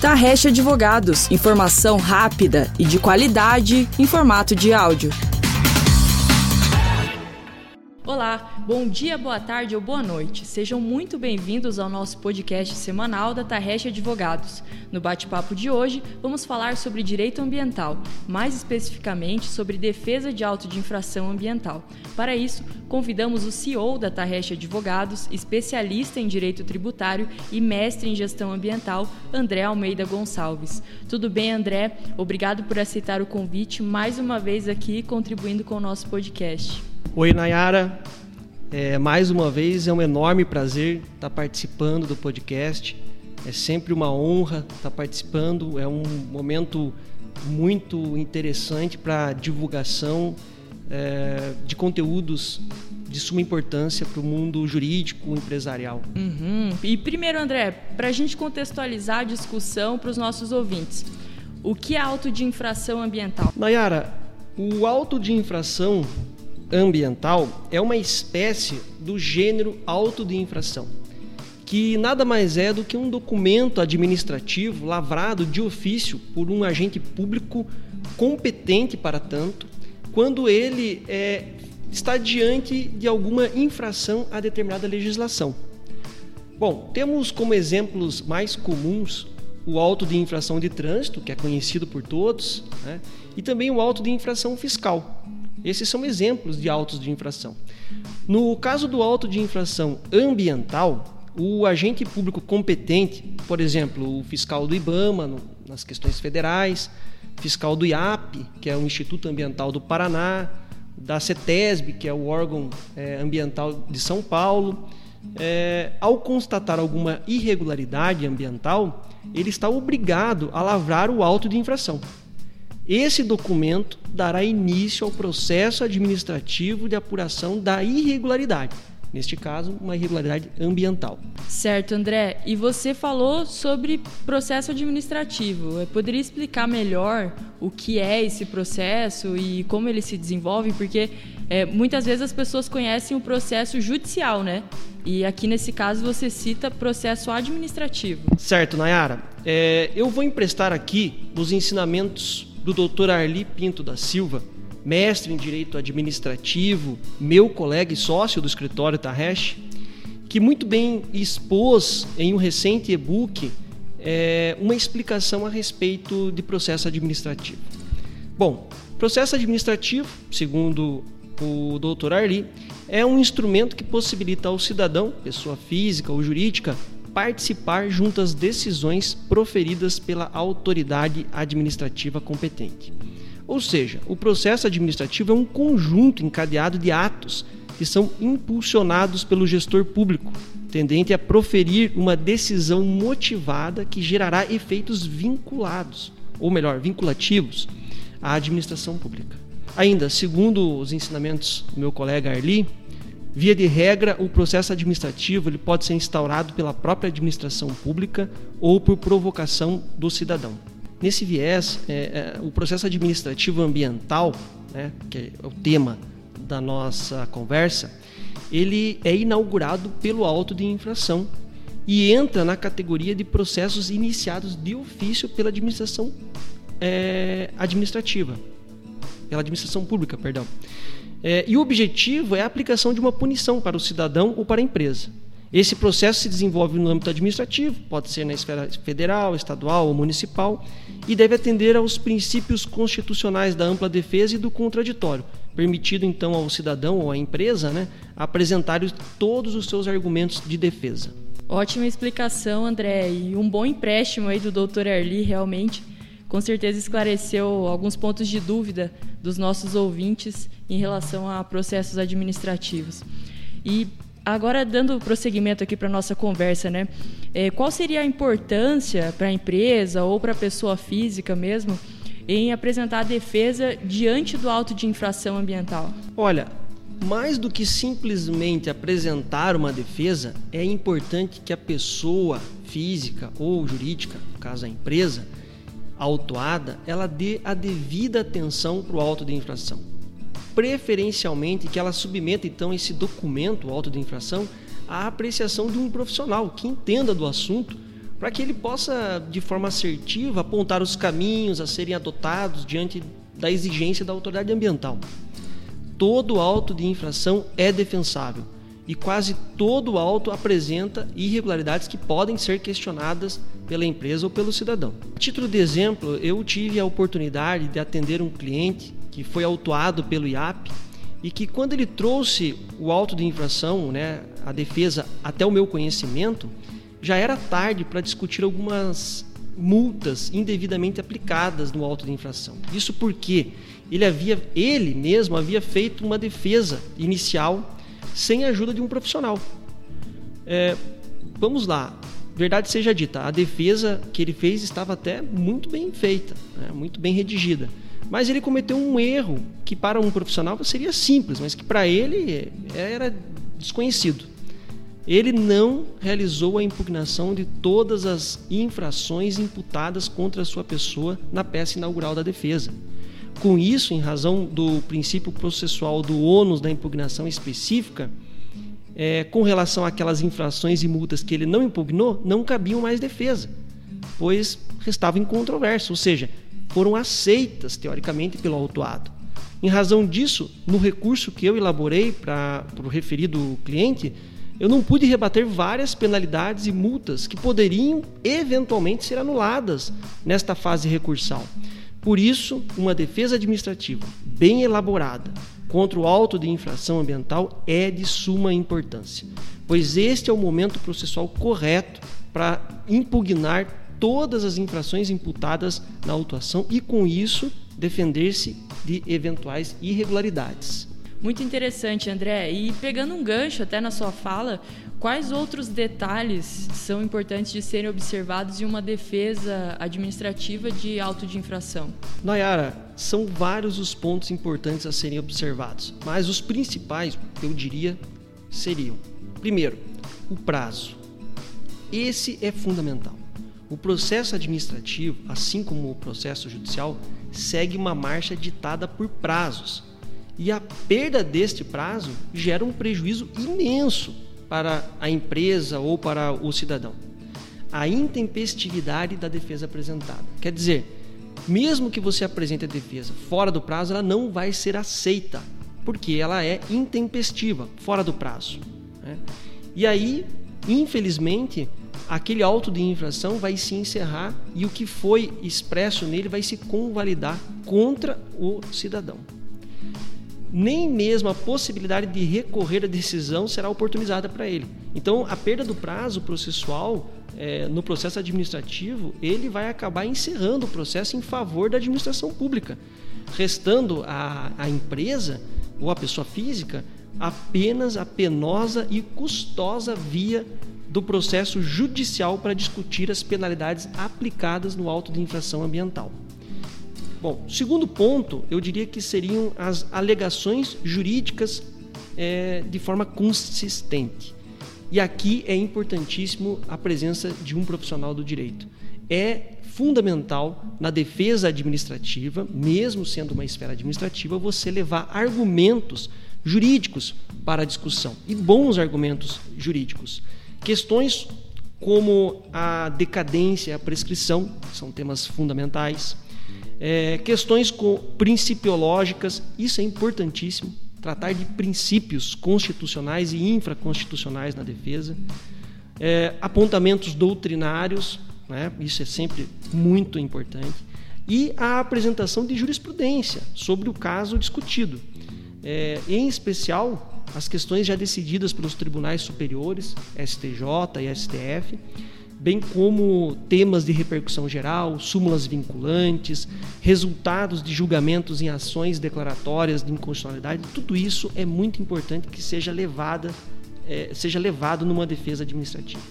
Tarrecha Advogados, informação rápida e de qualidade em formato de áudio. Olá, bom dia, boa tarde ou boa noite. Sejam muito bem-vindos ao nosso podcast semanal da Tarrecha Advogados. No bate-papo de hoje, vamos falar sobre direito ambiental, mais especificamente sobre defesa de auto de infração ambiental. Para isso, convidamos o CEO da Tarrecha Advogados, especialista em direito tributário e mestre em gestão ambiental, André Almeida Gonçalves. Tudo bem, André? Obrigado por aceitar o convite mais uma vez aqui contribuindo com o nosso podcast. Oi, Nayara. É, mais uma vez é um enorme prazer estar participando do podcast. É sempre uma honra estar participando. É um momento muito interessante para divulgação é, de conteúdos de suma importância para o mundo jurídico empresarial. Uhum. E primeiro, André, para a gente contextualizar a discussão para os nossos ouvintes, o que é auto de infração ambiental? Nayara, o auto de infração ambiental é uma espécie do gênero auto de infração, que nada mais é do que um documento administrativo lavrado de ofício por um agente público competente para tanto, quando ele é, está diante de alguma infração a determinada legislação. Bom, temos como exemplos mais comuns o auto de infração de trânsito, que é conhecido por todos, né? e também o auto de infração fiscal, esses são exemplos de autos de infração. No caso do auto de infração ambiental, o agente público competente, por exemplo, o fiscal do IBAMA, no, nas questões federais, fiscal do IAP, que é o Instituto Ambiental do Paraná, da CETESB, que é o órgão é, ambiental de São Paulo, é, ao constatar alguma irregularidade ambiental, ele está obrigado a lavrar o auto de infração. Esse documento dará início ao processo administrativo de apuração da irregularidade. Neste caso, uma irregularidade ambiental. Certo, André. E você falou sobre processo administrativo. Eu poderia explicar melhor o que é esse processo e como ele se desenvolve? Porque é, muitas vezes as pessoas conhecem o processo judicial, né? E aqui nesse caso você cita processo administrativo. Certo, Nayara. É, eu vou emprestar aqui os ensinamentos do Dr. Arli Pinto da Silva, mestre em Direito Administrativo, meu colega e sócio do escritório Tarresh, que muito bem expôs em um recente e-book é, uma explicação a respeito de processo administrativo. Bom, processo administrativo, segundo o Dr. Arli, é um instrumento que possibilita ao cidadão, pessoa física ou jurídica, participar junto às decisões proferidas pela autoridade administrativa competente. Ou seja, o processo administrativo é um conjunto encadeado de atos que são impulsionados pelo gestor público, tendente a proferir uma decisão motivada que gerará efeitos vinculados, ou melhor, vinculativos, à administração pública. Ainda, segundo os ensinamentos do meu colega Arli, Via de regra, o processo administrativo ele pode ser instaurado pela própria administração pública ou por provocação do cidadão. Nesse viés, é, é, o processo administrativo ambiental, né, que é o tema da nossa conversa, ele é inaugurado pelo auto de infração e entra na categoria de processos iniciados de ofício pela administração é, administrativa, pela administração pública, perdão. É, e o objetivo é a aplicação de uma punição para o cidadão ou para a empresa. Esse processo se desenvolve no âmbito administrativo, pode ser na esfera federal, estadual ou municipal, e deve atender aos princípios constitucionais da ampla defesa e do contraditório, permitido então ao cidadão ou à empresa né, apresentar todos os seus argumentos de defesa. Ótima explicação, André, e um bom empréstimo aí do Dr. Arli, realmente com certeza esclareceu alguns pontos de dúvida dos nossos ouvintes em relação a processos administrativos. E agora, dando prosseguimento aqui para nossa conversa, né? É, qual seria a importância para a empresa ou para a pessoa física mesmo em apresentar a defesa diante do auto de infração ambiental? Olha, mais do que simplesmente apresentar uma defesa, é importante que a pessoa física ou jurídica, no caso a empresa, autuada, ela dê a devida atenção para o auto de infração. Preferencialmente que ela submeta então esse documento, o auto de infração, à apreciação de um profissional que entenda do assunto para que ele possa, de forma assertiva, apontar os caminhos a serem adotados diante da exigência da autoridade ambiental. Todo auto de infração é defensável e quase todo auto apresenta irregularidades que podem ser questionadas pela empresa ou pelo cidadão. A título de exemplo, eu tive a oportunidade de atender um cliente que foi autuado pelo IAP e que quando ele trouxe o auto de infração, né, a defesa até o meu conhecimento, já era tarde para discutir algumas multas indevidamente aplicadas no auto de infração. Isso porque ele havia ele mesmo havia feito uma defesa inicial sem a ajuda de um profissional. É, vamos lá, verdade seja dita, a defesa que ele fez estava até muito bem feita, né, muito bem redigida. Mas ele cometeu um erro que para um profissional seria simples, mas que para ele era desconhecido. Ele não realizou a impugnação de todas as infrações imputadas contra a sua pessoa na peça inaugural da defesa. Com isso, em razão do princípio processual do ônus da impugnação específica, é, com relação àquelas infrações e multas que ele não impugnou, não cabiam mais defesa, pois restavam incontroverso, ou seja, foram aceitas teoricamente pelo autuado. Em razão disso, no recurso que eu elaborei para o referido cliente, eu não pude rebater várias penalidades e multas que poderiam eventualmente ser anuladas nesta fase recursal. Por isso, uma defesa administrativa bem elaborada contra o auto de infração ambiental é de suma importância, pois este é o momento processual correto para impugnar todas as infrações imputadas na autuação e, com isso, defender-se de eventuais irregularidades. Muito interessante, André. E pegando um gancho até na sua fala, quais outros detalhes são importantes de serem observados em uma defesa administrativa de auto de infração? Nayara, são vários os pontos importantes a serem observados, mas os principais, eu diria, seriam: primeiro, o prazo. Esse é fundamental. O processo administrativo, assim como o processo judicial, segue uma marcha ditada por prazos e a perda deste prazo gera um prejuízo imenso para a empresa ou para o cidadão. A intempestividade da defesa apresentada. Quer dizer, mesmo que você apresente a defesa fora do prazo, ela não vai ser aceita, porque ela é intempestiva, fora do prazo. Né? E aí, infelizmente, aquele auto de infração vai se encerrar e o que foi expresso nele vai se convalidar contra o cidadão nem mesmo a possibilidade de recorrer à decisão será oportunizada para ele. Então, a perda do prazo processual é, no processo administrativo, ele vai acabar encerrando o processo em favor da administração pública, restando a, a empresa ou a pessoa física apenas a penosa e custosa via do processo judicial para discutir as penalidades aplicadas no auto de infração ambiental. Bom, segundo ponto, eu diria que seriam as alegações jurídicas é, de forma consistente. E aqui é importantíssimo a presença de um profissional do direito. É fundamental na defesa administrativa, mesmo sendo uma esfera administrativa, você levar argumentos jurídicos para a discussão e bons argumentos jurídicos. Questões como a decadência, a prescrição são temas fundamentais é, questões principiológicas, isso é importantíssimo, tratar de princípios constitucionais e infraconstitucionais na defesa, é, apontamentos doutrinários, né, isso é sempre muito importante, e a apresentação de jurisprudência sobre o caso discutido, é, em especial as questões já decididas pelos tribunais superiores, STJ e STF, bem como temas de repercussão geral, súmulas vinculantes, resultados de julgamentos em ações declaratórias de inconstitucionalidade, tudo isso é muito importante que seja levada, é, seja levado numa defesa administrativa.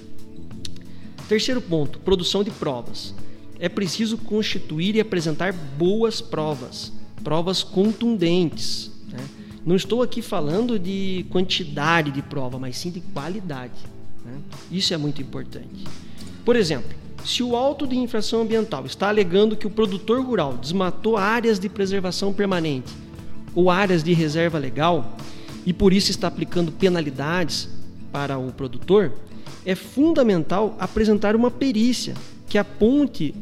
Terceiro ponto, produção de provas. É preciso constituir e apresentar boas provas, provas contundentes. Né? Não estou aqui falando de quantidade de prova, mas sim de qualidade. Né? Isso é muito importante. Por exemplo, se o auto de infração ambiental está alegando que o produtor rural desmatou áreas de preservação permanente ou áreas de reserva legal e por isso está aplicando penalidades para o produtor, é fundamental apresentar uma perícia que aponte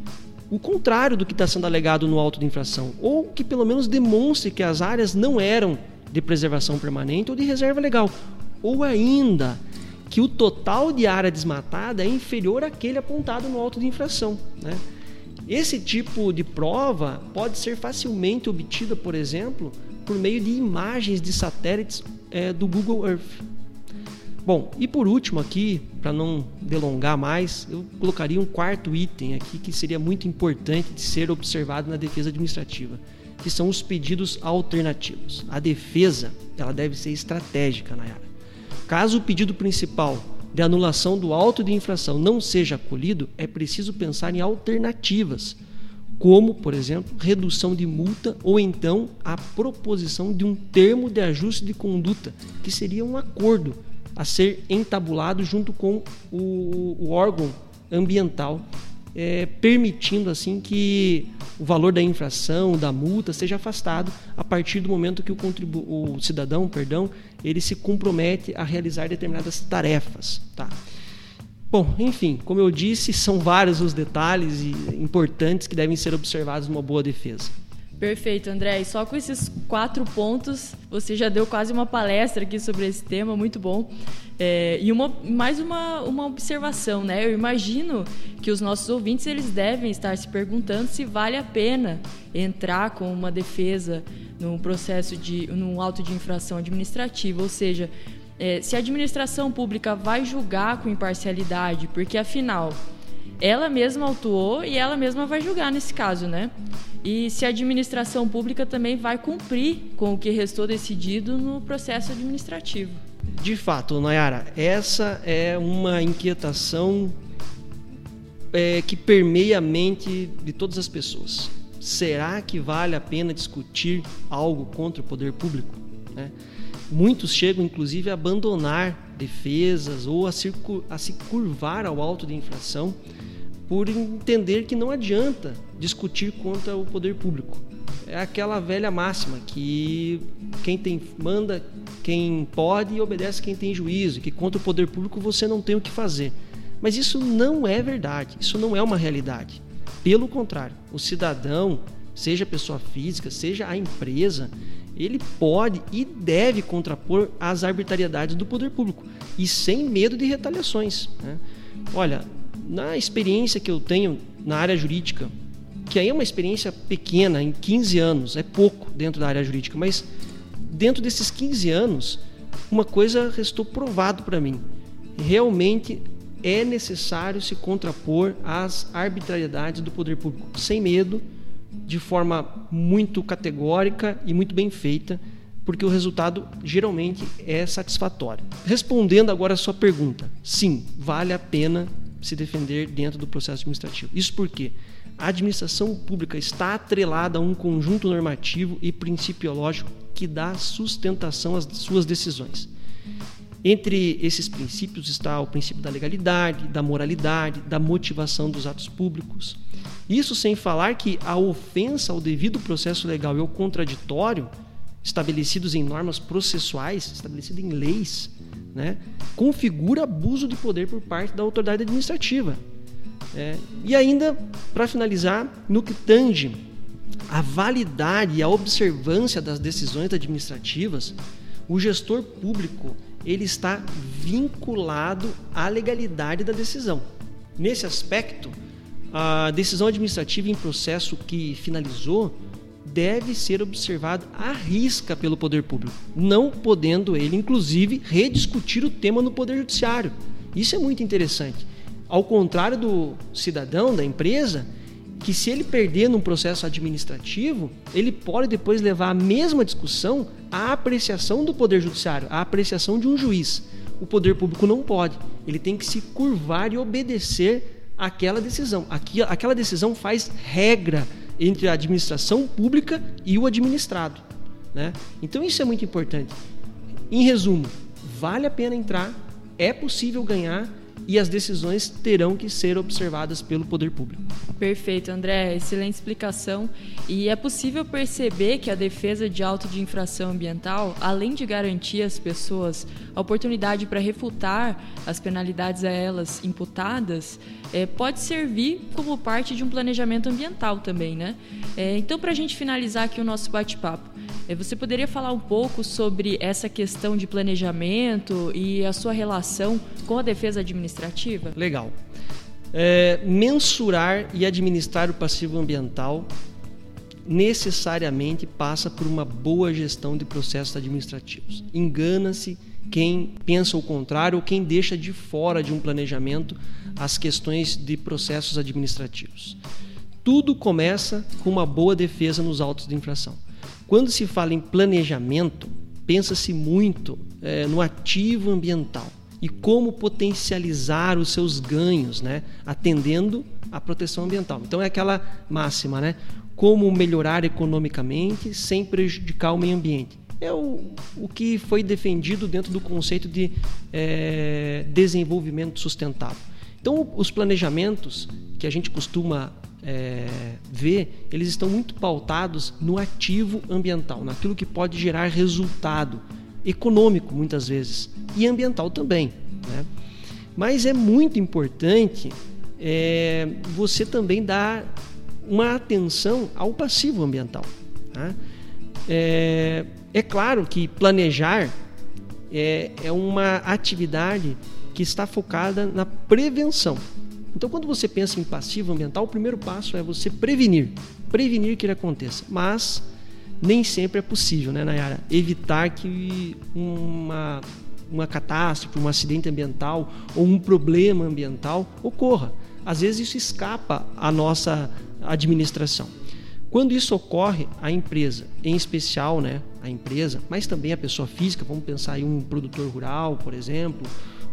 o contrário do que está sendo alegado no auto de infração, ou que pelo menos demonstre que as áreas não eram de preservação permanente ou de reserva legal, ou ainda que o total de área desmatada é inferior àquele apontado no auto de infração. Né? Esse tipo de prova pode ser facilmente obtida, por exemplo, por meio de imagens de satélites é, do Google Earth. Bom, e por último aqui, para não delongar mais, eu colocaria um quarto item aqui que seria muito importante de ser observado na defesa administrativa, que são os pedidos alternativos. A defesa, ela deve ser estratégica, Nayara. Caso o pedido principal de anulação do auto de infração não seja acolhido, é preciso pensar em alternativas, como, por exemplo, redução de multa ou então a proposição de um termo de ajuste de conduta, que seria um acordo a ser entabulado junto com o, o órgão ambiental, é, permitindo assim que o valor da infração, da multa, seja afastado a partir do momento que o, o cidadão, perdão, ele se compromete a realizar determinadas tarefas, tá? Bom, enfim, como eu disse, são vários os detalhes importantes que devem ser observados numa boa defesa. Perfeito, André. E só com esses quatro pontos, você já deu quase uma palestra aqui sobre esse tema, muito bom. É, e uma, mais uma, uma observação, né? Eu imagino que os nossos ouvintes eles devem estar se perguntando se vale a pena entrar com uma defesa num processo de num auto de infração administrativa, ou seja, é, se a administração pública vai julgar com imparcialidade, porque afinal ela mesma autuou e ela mesma vai julgar nesse caso, né? E se a administração pública também vai cumprir com o que restou decidido no processo administrativo. De fato, Nayara, essa é uma inquietação é, que permeia a mente de todas as pessoas. Será que vale a pena discutir algo contra o poder público? Né? Muitos chegam, inclusive, a abandonar defesas ou a a se curvar ao alto de infração por entender que não adianta discutir contra o poder público. É aquela velha máxima que quem tem manda quem pode e obedece quem tem juízo, que contra o poder público você não tem o que fazer. Mas isso não é verdade, isso não é uma realidade. Pelo contrário, o cidadão, seja pessoa física, seja a empresa, ele pode e deve contrapor as arbitrariedades do poder público e sem medo de retaliações. Né? Olha, na experiência que eu tenho na área jurídica, que aí é uma experiência pequena, em 15 anos, é pouco dentro da área jurídica, mas dentro desses 15 anos, uma coisa restou provado para mim. Realmente é necessário se contrapor às arbitrariedades do poder público, sem medo, de forma muito categórica e muito bem feita, porque o resultado geralmente é satisfatório. Respondendo agora a sua pergunta, sim, vale a pena se defender dentro do processo administrativo. Isso porque a administração pública está atrelada a um conjunto normativo e principiológico que dá sustentação às suas decisões. Entre esses princípios está o princípio da legalidade, da moralidade, da motivação dos atos públicos. Isso sem falar que a ofensa ao devido processo legal e ao contraditório, estabelecidos em normas processuais, estabelecidos em leis, né, configura abuso de poder por parte da autoridade administrativa. É, e ainda, para finalizar, no que tange a validade e a observância das decisões administrativas, o gestor público ele está vinculado à legalidade da decisão. Nesse aspecto, a decisão administrativa em processo que finalizou deve ser observado à risca pelo poder público, não podendo ele, inclusive, rediscutir o tema no poder judiciário. Isso é muito interessante. Ao contrário do cidadão, da empresa, que se ele perder num processo administrativo, ele pode depois levar a mesma discussão à apreciação do poder judiciário, à apreciação de um juiz. O poder público não pode. Ele tem que se curvar e obedecer àquela decisão. Aquela decisão faz regra entre a administração pública e o administrado. Né? Então isso é muito importante. Em resumo, vale a pena entrar, é possível ganhar e as decisões terão que ser observadas pelo poder público. Perfeito, André. Excelente explicação. E é possível perceber que a defesa de auto de infração ambiental, além de garantir às pessoas a oportunidade para refutar as penalidades a elas imputadas, é, pode servir como parte de um planejamento ambiental também, né? É, então, para a gente finalizar aqui o nosso bate-papo, você poderia falar um pouco sobre essa questão de planejamento e a sua relação com a defesa administrativa? Legal. É, mensurar e administrar o passivo ambiental necessariamente passa por uma boa gestão de processos administrativos. Engana-se quem pensa o contrário ou quem deixa de fora de um planejamento as questões de processos administrativos. Tudo começa com uma boa defesa nos autos de infração. Quando se fala em planejamento, pensa-se muito é, no ativo ambiental e como potencializar os seus ganhos, né, atendendo à proteção ambiental. Então é aquela máxima, né? Como melhorar economicamente sem prejudicar o meio ambiente é o, o que foi defendido dentro do conceito de é, desenvolvimento sustentável. Então, os planejamentos que a gente costuma é, ver, eles estão muito pautados no ativo ambiental, naquilo que pode gerar resultado econômico, muitas vezes, e ambiental também. Né? Mas é muito importante é, você também dar uma atenção ao passivo ambiental. Tá? É, é claro que planejar é, é uma atividade que está focada na prevenção. Então, quando você pensa em passivo ambiental, o primeiro passo é você prevenir, prevenir que ele aconteça. Mas nem sempre é possível, né, Nayara? Evitar que uma, uma catástrofe, um acidente ambiental ou um problema ambiental ocorra. Às vezes isso escapa à nossa administração. Quando isso ocorre, a empresa, em especial né, a empresa, mas também a pessoa física, vamos pensar em um produtor rural, por exemplo,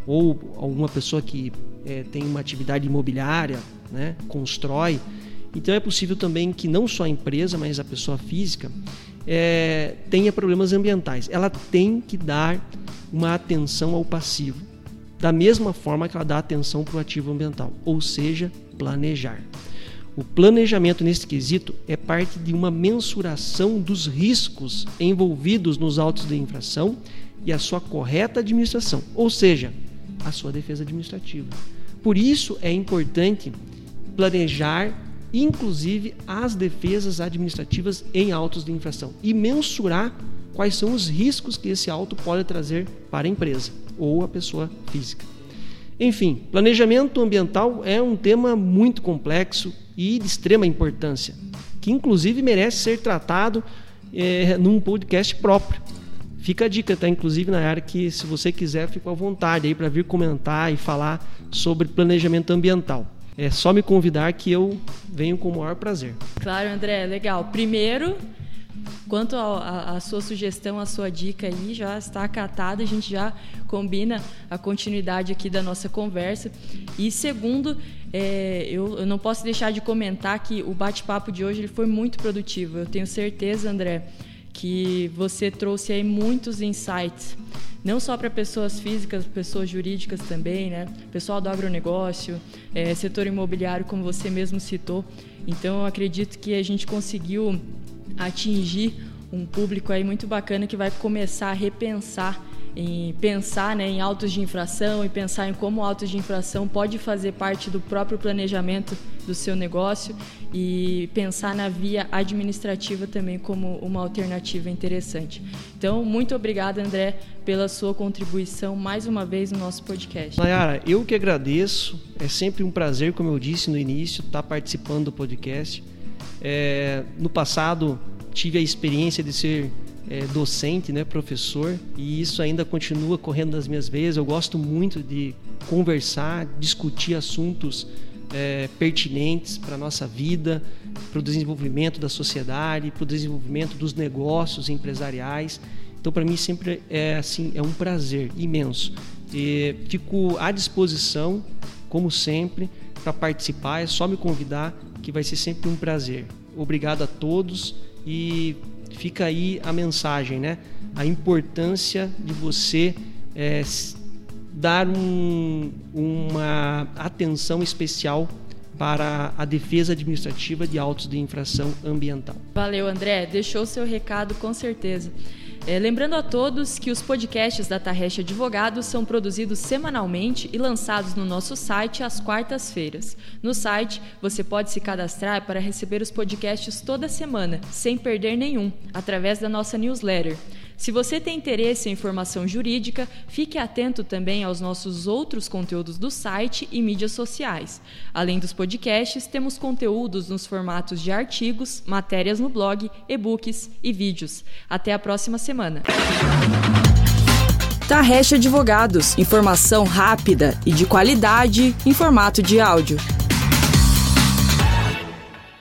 ou alguma pessoa que é, tem uma atividade imobiliária, né, constrói. Então é possível também que não só a empresa, mas a pessoa física é, tenha problemas ambientais. Ela tem que dar uma atenção ao passivo, da mesma forma que ela dá atenção para o ativo ambiental, ou seja, planejar. O planejamento nesse quesito é parte de uma mensuração dos riscos envolvidos nos autos de infração e a sua correta administração, ou seja, a sua defesa administrativa. Por isso é importante planejar inclusive as defesas administrativas em autos de infração e mensurar quais são os riscos que esse auto pode trazer para a empresa ou a pessoa física. Enfim, planejamento ambiental é um tema muito complexo e de extrema importância, que inclusive merece ser tratado é, num podcast próprio. Fica a dica, tá? Inclusive na área que, se você quiser, fica à vontade aí para vir comentar e falar sobre planejamento ambiental. É só me convidar que eu venho com o maior prazer. Claro, André, legal. Primeiro, Quanto à sua sugestão, a sua dica aí já está acatada, a gente já combina a continuidade aqui da nossa conversa. E segundo, é, eu, eu, não posso deixar de comentar que o bate-papo de hoje ele foi muito produtivo. Eu tenho certeza, André, que você trouxe aí muitos insights, não só para pessoas físicas, pessoas jurídicas também, né? Pessoal do agronegócio, é, setor imobiliário, como você mesmo citou. Então, eu acredito que a gente conseguiu atingir um público aí muito bacana que vai começar a repensar em pensar né, em autos de infração e pensar em como autos de infração pode fazer parte do próprio planejamento do seu negócio e pensar na via administrativa também como uma alternativa interessante. Então, muito obrigada, André, pela sua contribuição mais uma vez no nosso podcast. Nayara, eu que agradeço. É sempre um prazer, como eu disse no início, estar participando do podcast. É, no passado tive a experiência de ser é, docente, né, professor, e isso ainda continua correndo nas minhas veias. Eu gosto muito de conversar, discutir assuntos é, pertinentes para a nossa vida, para o desenvolvimento da sociedade, para o desenvolvimento dos negócios empresariais. Então, para mim sempre é assim, é um prazer imenso. E fico à disposição, como sempre, para participar. É só me convidar, que vai ser sempre um prazer. Obrigado a todos e fica aí a mensagem, né? A importância de você é, dar um, uma atenção especial para a defesa administrativa de autos de infração ambiental. Valeu, André. Deixou seu recado com certeza. É, lembrando a todos que os podcasts da Tarrecha Advogados são produzidos semanalmente e lançados no nosso site às quartas-feiras. No site, você pode se cadastrar para receber os podcasts toda semana, sem perder nenhum, através da nossa newsletter. Se você tem interesse em informação jurídica, fique atento também aos nossos outros conteúdos do site e mídias sociais. Além dos podcasts, temos conteúdos nos formatos de artigos, matérias no blog, e-books e vídeos. Até a próxima semana. Tarrecha Advogados. Informação rápida e de qualidade em formato de áudio.